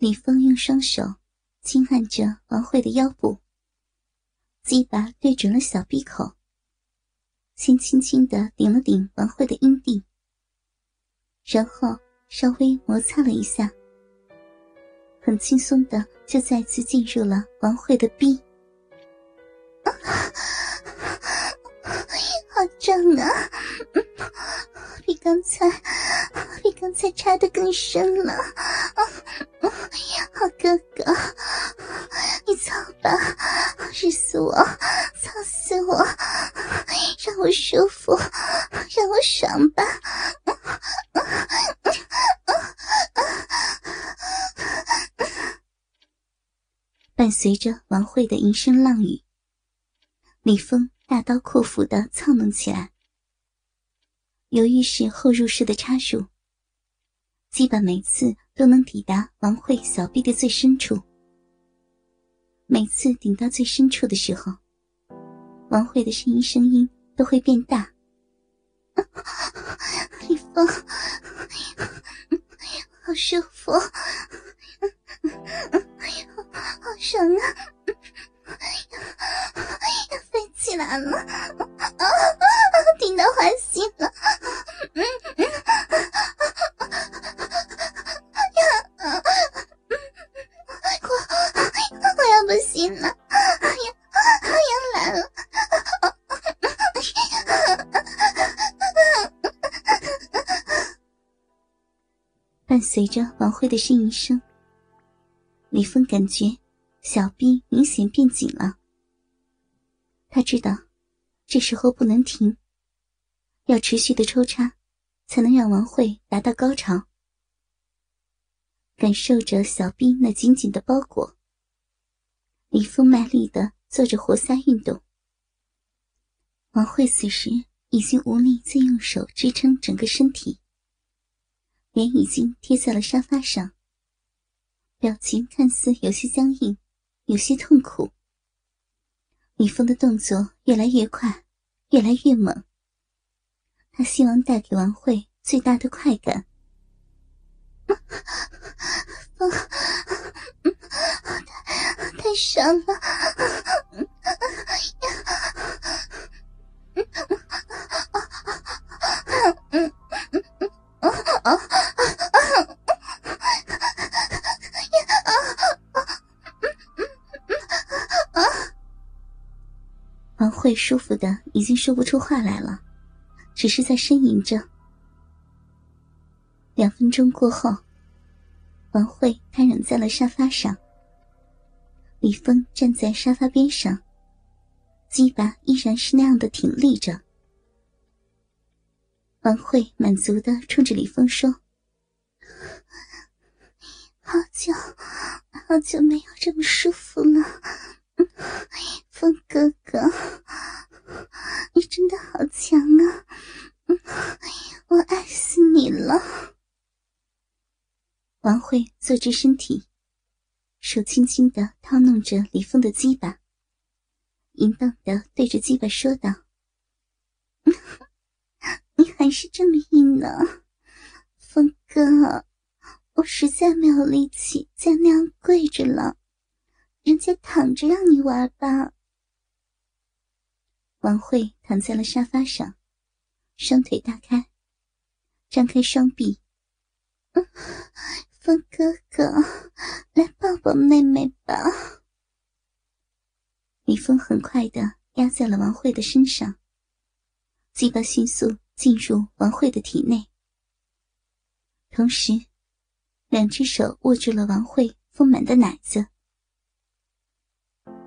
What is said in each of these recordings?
李峰用双手轻按着王慧的腰部，鸡巴对准了小闭口，先轻轻的顶了顶王慧的阴蒂，然后稍微摩擦了一下，很轻松的就再次进入了王慧的逼。好胀啊！比刚才，刚才插的更深了。好哥哥，你操吧，日死我，操死我，让我舒服，让我爽吧。伴随着王慧的一声浪语，李峰大刀阔斧的操弄起来。由于是后入式的插入，基本每次都能抵达王慧小臂的最深处。每次顶到最深处的时候，王慧的声音声音都会变大。李峰，好舒服，随着王慧的呻吟声，李峰感觉小臂明显变紧了。他知道，这时候不能停，要持续的抽插，才能让王慧达到高潮。感受着小臂那紧紧的包裹，李峰卖力的做着活塞运动。王慧此时已经无力再用手支撑整个身体。脸已经贴在了沙发上，表情看似有些僵硬，有些痛苦。李峰的动作越来越快，越来越猛。他希望带给王慧最大的快感。太太爽了！舒服的已经说不出话来了，只是在呻吟着。两分钟过后，王慧瘫软在了沙发上。李峰站在沙发边上，鸡巴依然是那样的挺立着。王慧满足的冲着李峰说：“好久，好久没有这么舒服了，峰哥哥，你真的好强啊！我爱死你了。”王慧坐直身体，手轻轻的掏弄着李峰的鸡巴，淫荡的对着鸡巴说道。你还是这么硬呢，峰哥，我实在没有力气再那样跪着了，人家躺着让你玩吧。王慧躺在了沙发上，双腿大开，张开双臂，峰哥哥，来抱抱妹妹吧。李峰很快的压在了王慧的身上，鸡巴迅速。进入王慧的体内，同时，两只手握住了王慧丰满的奶子。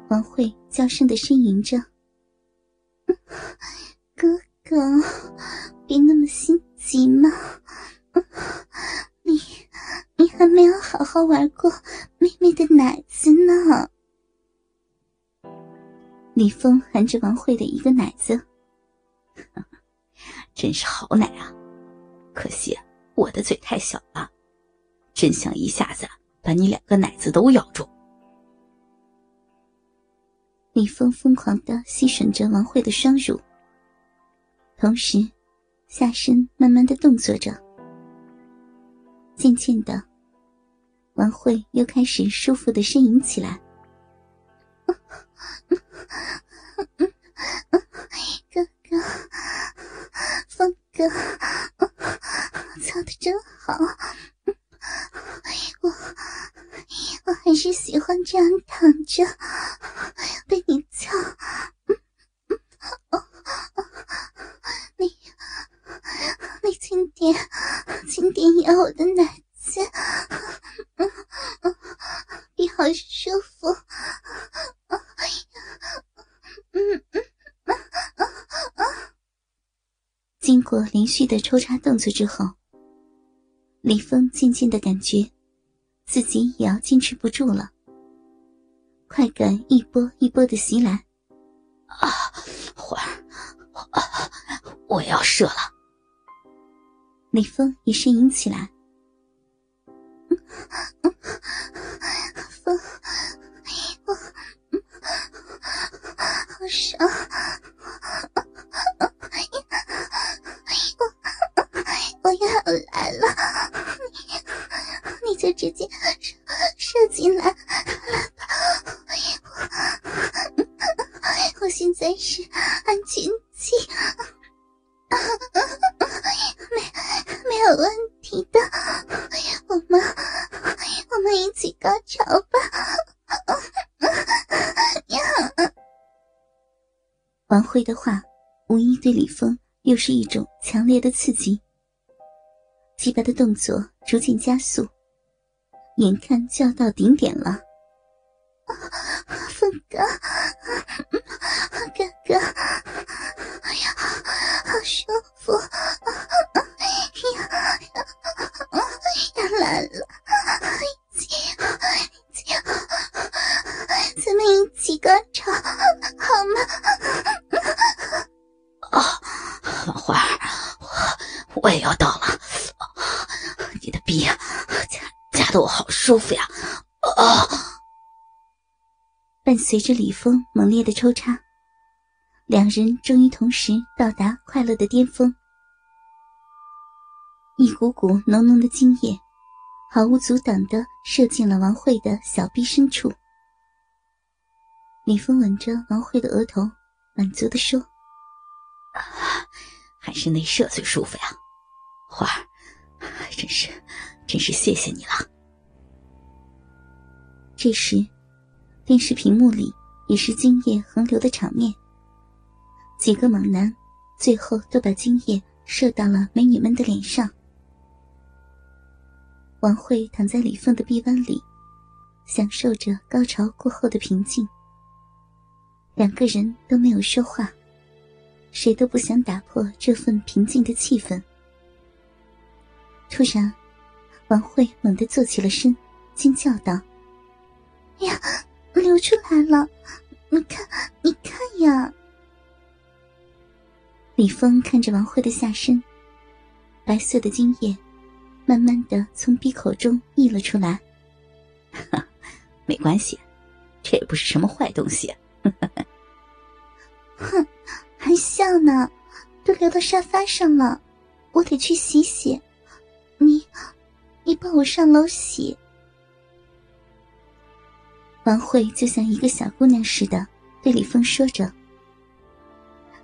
王慧娇声的呻吟着：“ 哥哥，别那么心急嘛，你你还没有好好玩过妹妹的奶子呢。”李峰含着王慧的一个奶子。真是好奶啊！可惜我的嘴太小了，真想一下子把你两个奶子都咬住。李峰疯狂的吸吮着王慧的双乳，同时下身慢慢的动作着。渐渐的，王慧又开始舒服的呻吟起来。哥哥，峰哥，操的真好。我我还是喜欢这样躺着被你操。你你轻点，轻点咬我的奶子，你好舒服。经过连续的抽插动作之后，李峰渐渐的感觉自己也要坚持不住了，快感一波一波的袭来。啊，花儿，啊，我要射了！李峰也呻吟起来。风，我，好爽。直接射进来，我现在是安全期，没没有问题的，我们我们一起高潮吧。王辉的话，无疑对李峰又是一种强烈的刺激。鸡巴的动作逐渐加速，眼看就要到顶点了。峰哥，哥哥，哎呀，好舒服！呀呀，来了！舒服呀！啊！伴随着李峰猛烈的抽插，两人终于同时到达快乐的巅峰。一股股浓浓的精液，毫无阻挡的射进了王慧的小臂深处。李峰吻着王慧的额头，满足的说：“还是内射最舒服呀，花儿。”真是，真是谢谢你了。这时，电视屏幕里也是精液横流的场面。几个猛男最后都把精液射到了美女们的脸上。王慧躺在李凤的臂弯里，享受着高潮过后的平静。两个人都没有说话，谁都不想打破这份平静的气氛。突然，王慧猛地坐起了身，惊叫道：“呀，流出来了！你看，你看呀！”李峰看着王辉的下身，白色的精液慢慢的从鼻口中溢了出来。哈，没关系，这也不是什么坏东西。哼，还笑呢，都流到沙发上了，我得去洗洗。你，你帮我上楼洗。王慧就像一个小姑娘似的对李峰说着。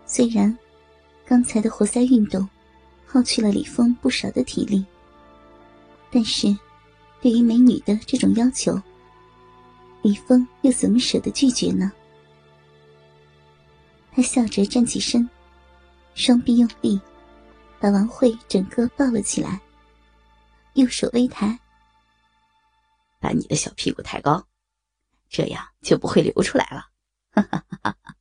虽然刚才的活塞运动耗去了李峰不少的体力，但是对于美女的这种要求，李峰又怎么舍得拒绝呢？他笑着站起身，双臂用力，把王慧整个抱了起来。右手微抬，把你的小屁股抬高，这样就不会流出来了。哈哈哈哈哈。